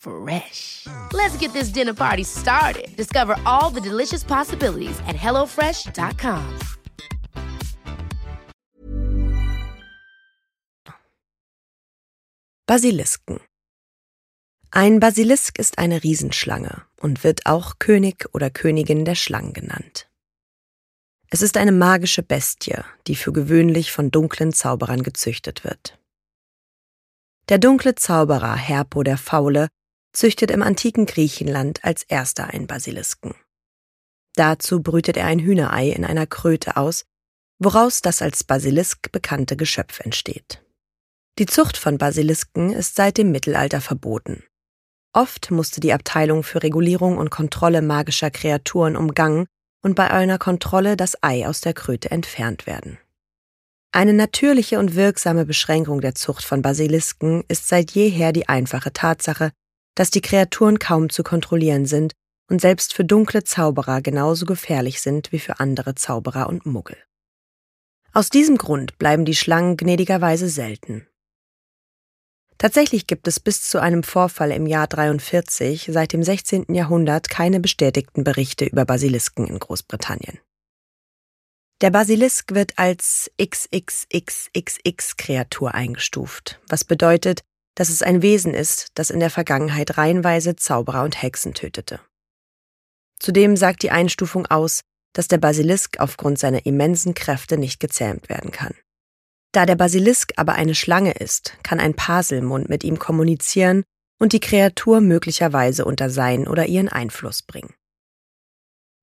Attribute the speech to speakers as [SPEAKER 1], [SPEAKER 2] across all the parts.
[SPEAKER 1] Fresh. Let's get this dinner party started. Discover all the delicious possibilities at hellofresh.com.
[SPEAKER 2] Basilisken. Ein Basilisk ist eine Riesenschlange und wird auch König oder Königin der Schlangen genannt. Es ist eine magische Bestie, die für gewöhnlich von dunklen Zauberern gezüchtet wird. Der dunkle Zauberer Herpo der Faule züchtet im antiken Griechenland als erster einen Basilisken. Dazu brütet er ein Hühnerei in einer Kröte aus, woraus das als Basilisk bekannte Geschöpf entsteht. Die Zucht von Basilisken ist seit dem Mittelalter verboten. Oft musste die Abteilung für Regulierung und Kontrolle magischer Kreaturen umgangen und bei einer Kontrolle das Ei aus der Kröte entfernt werden. Eine natürliche und wirksame Beschränkung der Zucht von Basilisken ist seit jeher die einfache Tatsache, dass die Kreaturen kaum zu kontrollieren sind und selbst für dunkle Zauberer genauso gefährlich sind wie für andere Zauberer und Muggel. Aus diesem Grund bleiben die Schlangen gnädigerweise selten. Tatsächlich gibt es bis zu einem Vorfall im Jahr 43 seit dem 16. Jahrhundert keine bestätigten Berichte über Basilisken in Großbritannien. Der Basilisk wird als XXXXX-Kreatur eingestuft, was bedeutet, dass es ein Wesen ist, das in der Vergangenheit reihenweise Zauberer und Hexen tötete. Zudem sagt die Einstufung aus, dass der Basilisk aufgrund seiner immensen Kräfte nicht gezähmt werden kann. Da der Basilisk aber eine Schlange ist, kann ein Paselmund mit ihm kommunizieren und die Kreatur möglicherweise unter seinen oder ihren Einfluss bringen.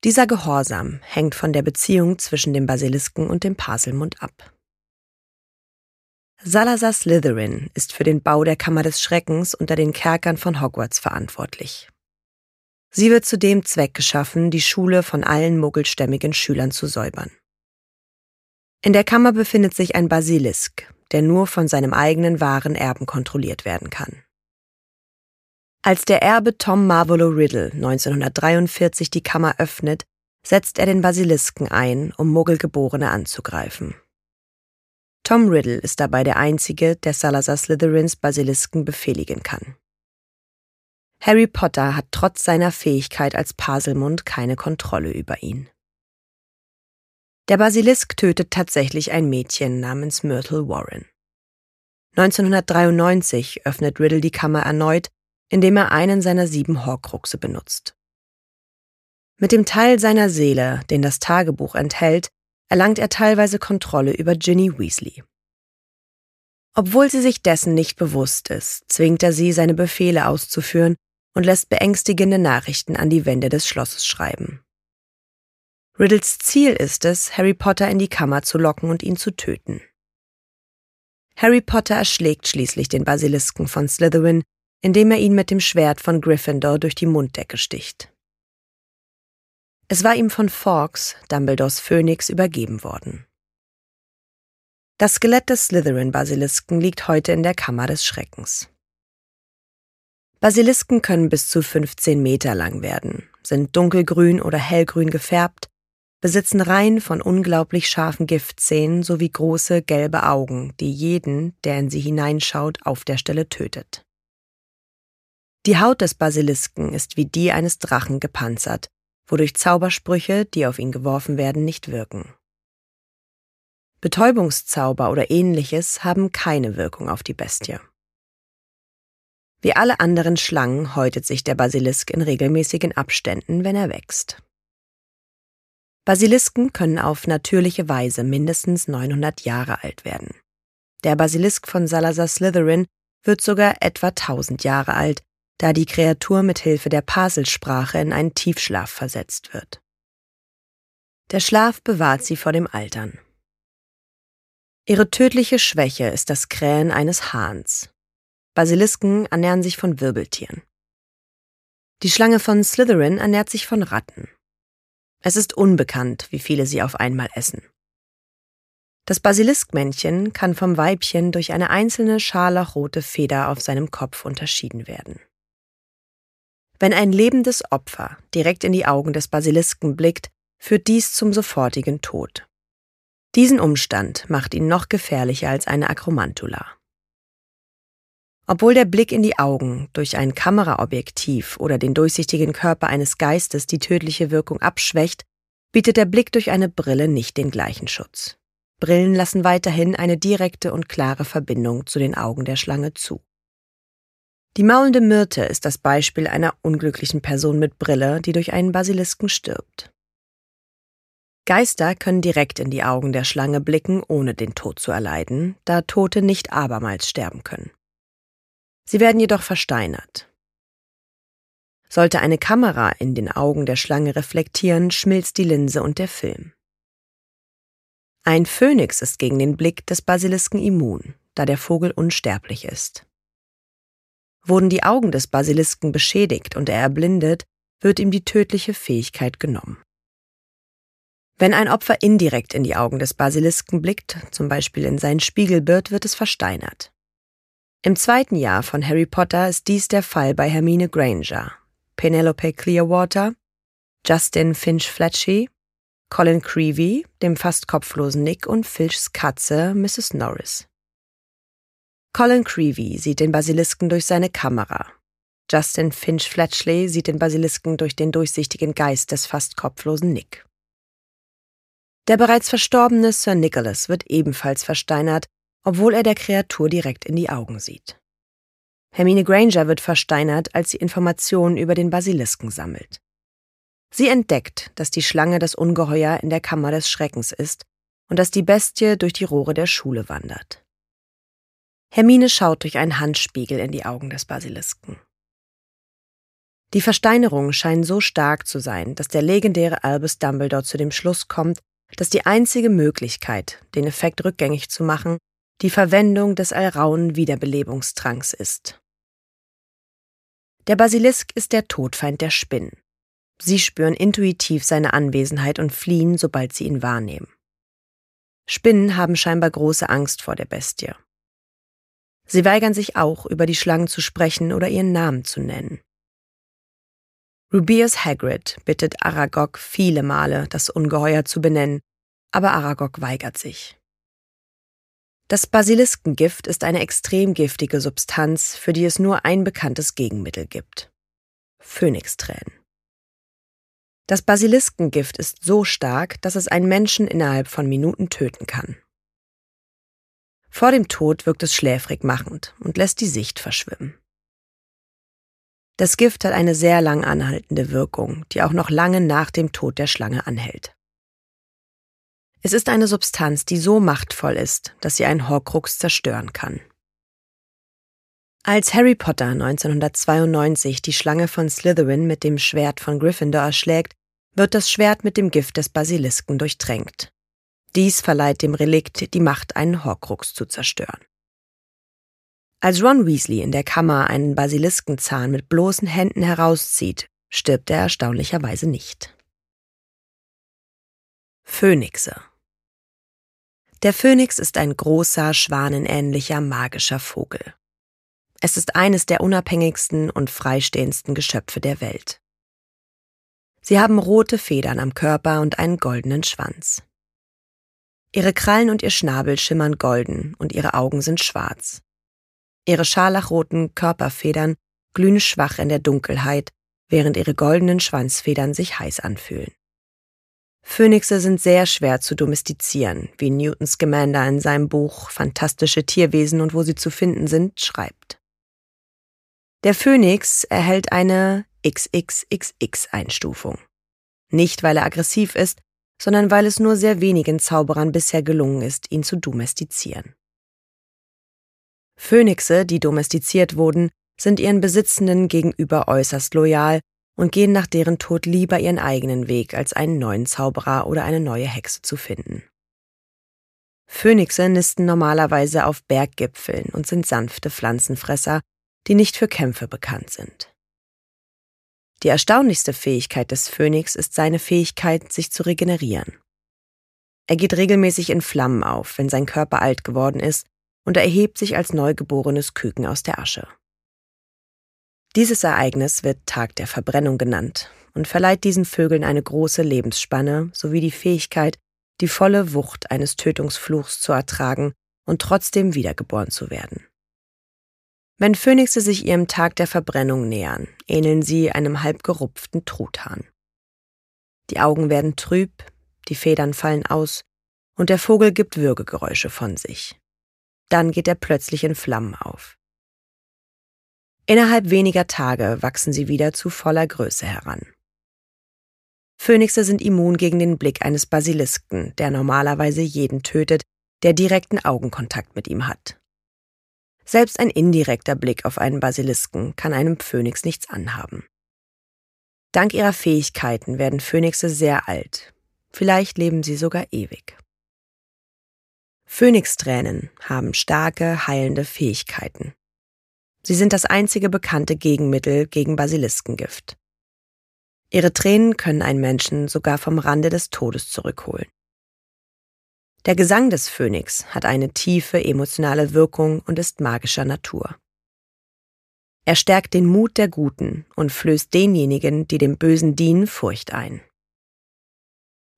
[SPEAKER 2] Dieser Gehorsam hängt von der Beziehung zwischen dem Basilisken und dem Paselmund ab. Salazar Slytherin ist für den Bau der Kammer des Schreckens unter den Kerkern von Hogwarts verantwortlich. Sie wird zu dem Zweck geschaffen, die Schule von allen muggelstämmigen Schülern zu säubern. In der Kammer befindet sich ein Basilisk, der nur von seinem eigenen wahren Erben kontrolliert werden kann. Als der Erbe Tom Marvolo Riddle 1943 die Kammer öffnet, setzt er den Basilisken ein, um Muggelgeborene anzugreifen. Tom Riddle ist dabei der Einzige, der Salazar Slytherins Basilisken befehligen kann. Harry Potter hat trotz seiner Fähigkeit als Paselmund keine Kontrolle über ihn. Der Basilisk tötet tatsächlich ein Mädchen namens Myrtle Warren. 1993 öffnet Riddle die Kammer erneut, indem er einen seiner sieben Horcruxe benutzt. Mit dem Teil seiner Seele, den das Tagebuch enthält, erlangt er teilweise Kontrolle über Ginny Weasley. Obwohl sie sich dessen nicht bewusst ist, zwingt er sie, seine Befehle auszuführen und lässt beängstigende Nachrichten an die Wände des Schlosses schreiben. Riddles Ziel ist es, Harry Potter in die Kammer zu locken und ihn zu töten. Harry Potter erschlägt schließlich den Basilisken von Slytherin, indem er ihn mit dem Schwert von Gryffindor durch die Munddecke sticht. Es war ihm von Fawkes, Dumbledores Phönix, übergeben worden. Das Skelett des Slytherin-Basilisken liegt heute in der Kammer des Schreckens. Basilisken können bis zu 15 Meter lang werden, sind dunkelgrün oder hellgrün gefärbt, besitzen Reihen von unglaublich scharfen Giftzähnen sowie große gelbe Augen, die jeden, der in sie hineinschaut, auf der Stelle tötet. Die Haut des Basilisken ist wie die eines Drachen gepanzert wodurch Zaubersprüche, die auf ihn geworfen werden, nicht wirken. Betäubungszauber oder ähnliches haben keine Wirkung auf die Bestie. Wie alle anderen Schlangen häutet sich der Basilisk in regelmäßigen Abständen, wenn er wächst. Basilisken können auf natürliche Weise mindestens 900 Jahre alt werden. Der Basilisk von Salazar Slytherin wird sogar etwa 1000 Jahre alt, da die Kreatur mit Hilfe der Paselsprache in einen Tiefschlaf versetzt wird. Der Schlaf bewahrt sie vor dem Altern. Ihre tödliche Schwäche ist das Krähen eines Hahns. Basilisken ernähren sich von Wirbeltieren. Die Schlange von Slytherin ernährt sich von Ratten. Es ist unbekannt, wie viele sie auf einmal essen. Das Basiliskmännchen kann vom Weibchen durch eine einzelne scharlachrote Feder auf seinem Kopf unterschieden werden. Wenn ein lebendes Opfer direkt in die Augen des Basilisken blickt, führt dies zum sofortigen Tod. Diesen Umstand macht ihn noch gefährlicher als eine Akromantula. Obwohl der Blick in die Augen durch ein Kameraobjektiv oder den durchsichtigen Körper eines Geistes die tödliche Wirkung abschwächt, bietet der Blick durch eine Brille nicht den gleichen Schutz. Brillen lassen weiterhin eine direkte und klare Verbindung zu den Augen der Schlange zu. Die maulende Myrte ist das Beispiel einer unglücklichen Person mit Brille, die durch einen Basilisken stirbt. Geister können direkt in die Augen der Schlange blicken, ohne den Tod zu erleiden, da Tote nicht abermals sterben können. Sie werden jedoch versteinert. Sollte eine Kamera in den Augen der Schlange reflektieren, schmilzt die Linse und der Film. Ein Phönix ist gegen den Blick des Basilisken immun, da der Vogel unsterblich ist. Wurden die Augen des Basilisken beschädigt und er erblindet, wird ihm die tödliche Fähigkeit genommen. Wenn ein Opfer indirekt in die Augen des Basilisken blickt, zum Beispiel in sein Spiegelbild, wird es versteinert. Im zweiten Jahr von Harry Potter ist dies der Fall bei Hermine Granger, Penelope Clearwater, Justin Finch Fletchy, Colin Creevy, dem fast kopflosen Nick und Filchs Katze Mrs. Norris. Colin Creevy sieht den Basilisken durch seine Kamera. Justin Finch Fletchley sieht den Basilisken durch den durchsichtigen Geist des fast kopflosen Nick. Der bereits verstorbene Sir Nicholas wird ebenfalls versteinert, obwohl er der Kreatur direkt in die Augen sieht. Hermine Granger wird versteinert, als sie Informationen über den Basilisken sammelt. Sie entdeckt, dass die Schlange das Ungeheuer in der Kammer des Schreckens ist und dass die Bestie durch die Rohre der Schule wandert. Hermine schaut durch einen Handspiegel in die Augen des Basilisken. Die Versteinerungen scheinen so stark zu sein, dass der legendäre Albus Dumbledore zu dem Schluss kommt, dass die einzige Möglichkeit, den Effekt rückgängig zu machen, die Verwendung des allrauen Wiederbelebungstranks ist. Der Basilisk ist der Todfeind der Spinnen. Sie spüren intuitiv seine Anwesenheit und fliehen, sobald sie ihn wahrnehmen. Spinnen haben scheinbar große Angst vor der Bestie. Sie weigern sich auch, über die Schlangen zu sprechen oder ihren Namen zu nennen. Rubeus Hagrid bittet Aragog viele Male, das Ungeheuer zu benennen, aber Aragog weigert sich. Das Basiliskengift ist eine extrem giftige Substanz, für die es nur ein bekanntes Gegenmittel gibt. Phönixtränen. Das Basiliskengift ist so stark, dass es einen Menschen innerhalb von Minuten töten kann. Vor dem Tod wirkt es schläfrig machend und lässt die Sicht verschwimmen. Das Gift hat eine sehr lang anhaltende Wirkung, die auch noch lange nach dem Tod der Schlange anhält. Es ist eine Substanz, die so machtvoll ist, dass sie einen Horcrux zerstören kann. Als Harry Potter 1992 die Schlange von Slytherin mit dem Schwert von Gryffindor erschlägt, wird das Schwert mit dem Gift des Basilisken durchtränkt. Dies verleiht dem Relikt die Macht, einen Horcrux zu zerstören. Als Ron Weasley in der Kammer einen Basiliskenzahn mit bloßen Händen herauszieht, stirbt er erstaunlicherweise nicht. Phönixe Der Phönix ist ein großer, schwanenähnlicher, magischer Vogel. Es ist eines der unabhängigsten und freistehendsten Geschöpfe der Welt. Sie haben rote Federn am Körper und einen goldenen Schwanz. Ihre Krallen und ihr Schnabel schimmern golden und ihre Augen sind schwarz. Ihre scharlachroten Körperfedern glühen schwach in der Dunkelheit, während ihre goldenen Schwanzfedern sich heiß anfühlen. Phönixe sind sehr schwer zu domestizieren, wie Newton Scamander in seinem Buch Fantastische Tierwesen und wo sie zu finden sind schreibt. Der Phönix erhält eine XXXX-Einstufung. Nicht, weil er aggressiv ist, sondern weil es nur sehr wenigen Zauberern bisher gelungen ist, ihn zu domestizieren. Phönixe, die domestiziert wurden, sind ihren Besitzenden gegenüber äußerst loyal und gehen nach deren Tod lieber ihren eigenen Weg, als einen neuen Zauberer oder eine neue Hexe zu finden. Phönixe nisten normalerweise auf Berggipfeln und sind sanfte Pflanzenfresser, die nicht für Kämpfe bekannt sind. Die erstaunlichste Fähigkeit des Phönix ist seine Fähigkeit, sich zu regenerieren. Er geht regelmäßig in Flammen auf, wenn sein Körper alt geworden ist, und er erhebt sich als neugeborenes Küken aus der Asche. Dieses Ereignis wird Tag der Verbrennung genannt und verleiht diesen Vögeln eine große Lebensspanne sowie die Fähigkeit, die volle Wucht eines Tötungsfluchs zu ertragen und trotzdem wiedergeboren zu werden. Wenn Phönixe sich ihrem Tag der Verbrennung nähern, ähneln sie einem halb gerupften Truthahn. Die Augen werden trüb, die Federn fallen aus und der Vogel gibt Würgegeräusche von sich. Dann geht er plötzlich in Flammen auf. Innerhalb weniger Tage wachsen sie wieder zu voller Größe heran. Phönixe sind immun gegen den Blick eines Basilisken, der normalerweise jeden tötet, der direkten Augenkontakt mit ihm hat. Selbst ein indirekter Blick auf einen Basilisken kann einem Phönix nichts anhaben. Dank ihrer Fähigkeiten werden Phönixe sehr alt. Vielleicht leben sie sogar ewig. Phönixtränen haben starke, heilende Fähigkeiten. Sie sind das einzige bekannte Gegenmittel gegen Basiliskengift. Ihre Tränen können einen Menschen sogar vom Rande des Todes zurückholen. Der Gesang des Phönix hat eine tiefe emotionale Wirkung und ist magischer Natur. Er stärkt den Mut der Guten und flößt denjenigen, die dem Bösen dienen, Furcht ein.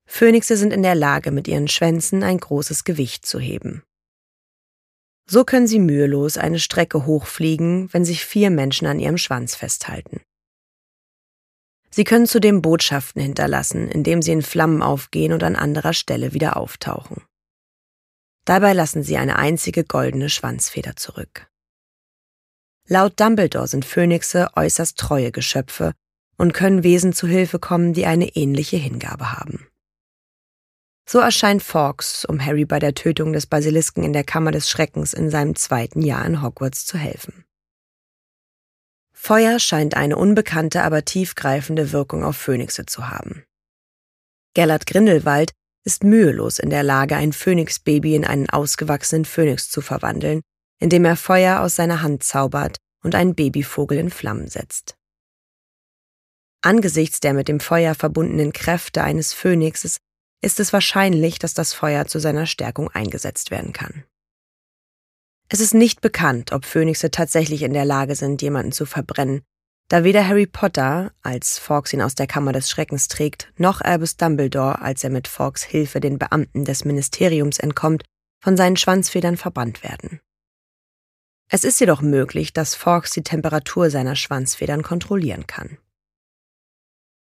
[SPEAKER 2] Phönixe sind in der Lage, mit ihren Schwänzen ein großes Gewicht zu heben. So können sie mühelos eine Strecke hochfliegen, wenn sich vier Menschen an ihrem Schwanz festhalten. Sie können zudem Botschaften hinterlassen, indem sie in Flammen aufgehen und an anderer Stelle wieder auftauchen. Dabei lassen sie eine einzige goldene Schwanzfeder zurück. Laut Dumbledore sind Phönixe äußerst treue Geschöpfe und können Wesen zu Hilfe kommen, die eine ähnliche Hingabe haben. So erscheint Fawkes, um Harry bei der Tötung des Basilisken in der Kammer des Schreckens in seinem zweiten Jahr in Hogwarts zu helfen. Feuer scheint eine unbekannte, aber tiefgreifende Wirkung auf Phönixe zu haben. Gellert Grindelwald ist mühelos in der Lage, ein Phönixbaby in einen ausgewachsenen Phönix zu verwandeln, indem er Feuer aus seiner Hand zaubert und einen Babyvogel in Flammen setzt. Angesichts der mit dem Feuer verbundenen Kräfte eines Phönixes ist es wahrscheinlich, dass das Feuer zu seiner Stärkung eingesetzt werden kann. Es ist nicht bekannt, ob Phönixe tatsächlich in der Lage sind, jemanden zu verbrennen, da weder Harry Potter, als Fawkes ihn aus der Kammer des Schreckens trägt, noch Albus Dumbledore, als er mit Fawkes Hilfe den Beamten des Ministeriums entkommt, von seinen Schwanzfedern verbannt werden. Es ist jedoch möglich, dass Fawkes die Temperatur seiner Schwanzfedern kontrollieren kann.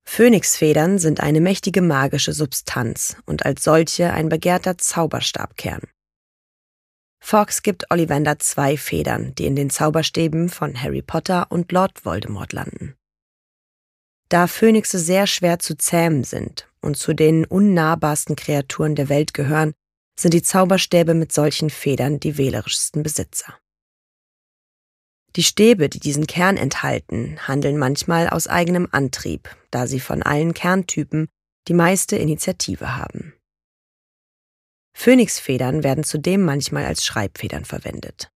[SPEAKER 2] Phönixfedern sind eine mächtige magische Substanz und als solche ein begehrter Zauberstabkern. Fox gibt Ollivander zwei Federn, die in den Zauberstäben von Harry Potter und Lord Voldemort landen. Da Phönixe sehr schwer zu zähmen sind und zu den unnahbarsten Kreaturen der Welt gehören, sind die Zauberstäbe mit solchen Federn die wählerischsten Besitzer. Die Stäbe, die diesen Kern enthalten, handeln manchmal aus eigenem Antrieb, da sie von allen Kerntypen die meiste Initiative haben. Phönixfedern werden zudem manchmal als Schreibfedern verwendet.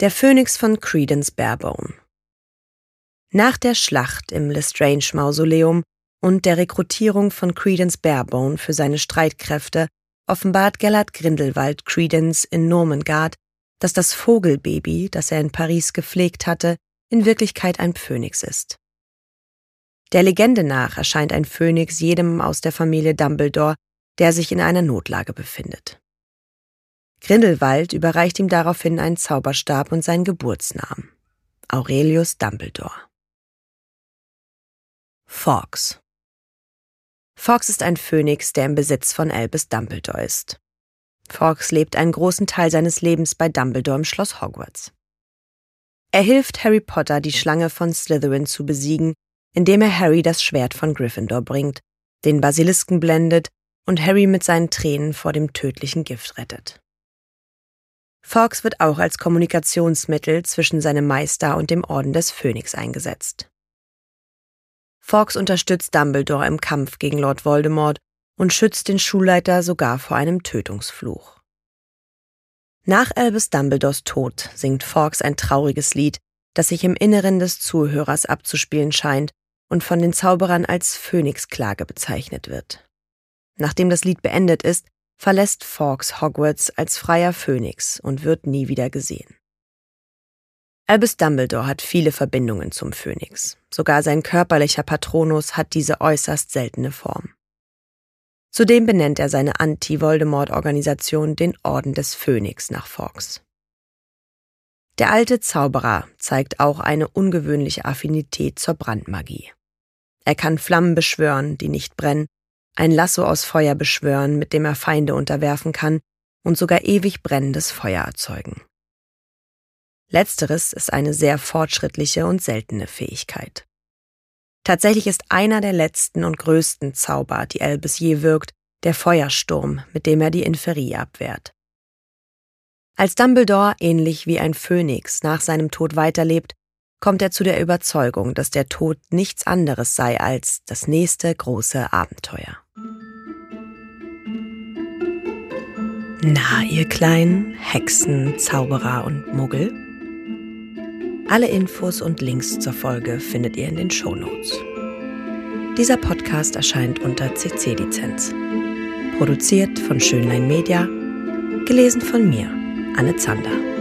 [SPEAKER 2] Der Phönix von Credence Barebone Nach der Schlacht im Lestrange Mausoleum und der Rekrutierung von Credence Barebone für seine Streitkräfte offenbart Gellert Grindelwald Credence in Normangard dass das Vogelbaby, das er in Paris gepflegt hatte, in Wirklichkeit ein Phönix ist. Der Legende nach erscheint ein Phönix jedem aus der Familie Dumbledore, der sich in einer Notlage befindet. Grindelwald überreicht ihm daraufhin einen Zauberstab und seinen Geburtsnamen. Aurelius Dumbledore. Fawkes Fawkes ist ein Phönix, der im Besitz von Albus Dumbledore ist. Fawkes lebt einen großen Teil seines Lebens bei Dumbledore im Schloss Hogwarts. Er hilft Harry Potter, die Schlange von Slytherin zu besiegen, indem er Harry das Schwert von Gryffindor bringt, den Basilisken blendet und Harry mit seinen Tränen vor dem tödlichen Gift rettet. Fawkes wird auch als Kommunikationsmittel zwischen seinem Meister und dem Orden des Phönix eingesetzt. Fawkes unterstützt Dumbledore im Kampf gegen Lord Voldemort und schützt den Schulleiter sogar vor einem Tötungsfluch. Nach Albus Dumbledores Tod singt Fawkes ein trauriges Lied, das sich im Inneren des Zuhörers abzuspielen scheint und von den Zauberern als Phönixklage bezeichnet wird. Nachdem das Lied beendet ist, verlässt Fawkes Hogwarts als freier Phönix und wird nie wieder gesehen. Albus Dumbledore hat viele Verbindungen zum Phönix. Sogar sein körperlicher Patronus hat diese äußerst seltene Form. Zudem benennt er seine Anti-Voldemort-Organisation den Orden des Phönix nach Fawkes. Der alte Zauberer zeigt auch eine ungewöhnliche Affinität zur Brandmagie. Er kann Flammen beschwören, die nicht brennen, ein Lasso aus Feuer beschwören, mit dem er Feinde unterwerfen kann, und sogar ewig brennendes Feuer erzeugen. Letzteres ist eine sehr fortschrittliche und seltene Fähigkeit. Tatsächlich ist einer der letzten und größten Zauber, die Elbes je wirkt, der Feuersturm, mit dem er die Inferie abwehrt. Als Dumbledore, ähnlich wie ein Phönix, nach seinem Tod weiterlebt, kommt er zu der Überzeugung, dass der Tod nichts anderes sei als das nächste große Abenteuer. Na, ihr kleinen Hexen, Zauberer und Muggel? Alle Infos und Links zur Folge findet ihr in den Show Notes. Dieser Podcast erscheint unter CC-Lizenz. Produziert von Schönlein Media, gelesen von mir, Anne Zander.